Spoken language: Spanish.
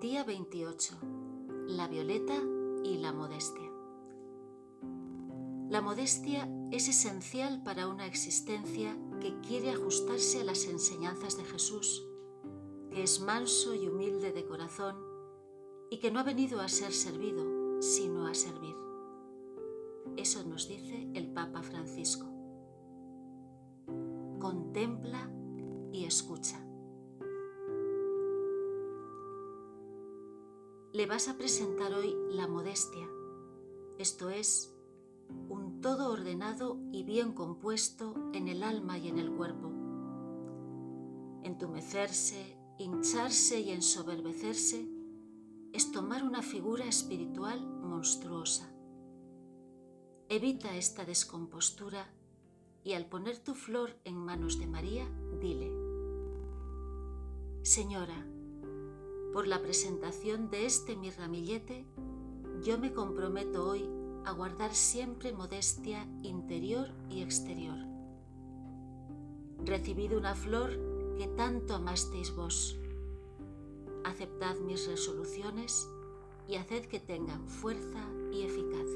Día 28. La violeta y la modestia. La modestia es esencial para una existencia que quiere ajustarse a las enseñanzas de Jesús, que es manso y humilde de corazón y que no ha venido a ser servido, sino a servir. Eso nos dice el Papa Francisco. Contempla y escucha. Le vas a presentar hoy la modestia, esto es, un todo ordenado y bien compuesto en el alma y en el cuerpo. Entumecerse, hincharse y ensoberbecerse es tomar una figura espiritual monstruosa. Evita esta descompostura y al poner tu flor en manos de María, dile, Señora, por la presentación de este mi ramillete, yo me comprometo hoy a guardar siempre modestia interior y exterior. Recibid una flor que tanto amasteis vos. Aceptad mis resoluciones y haced que tengan fuerza y eficacia.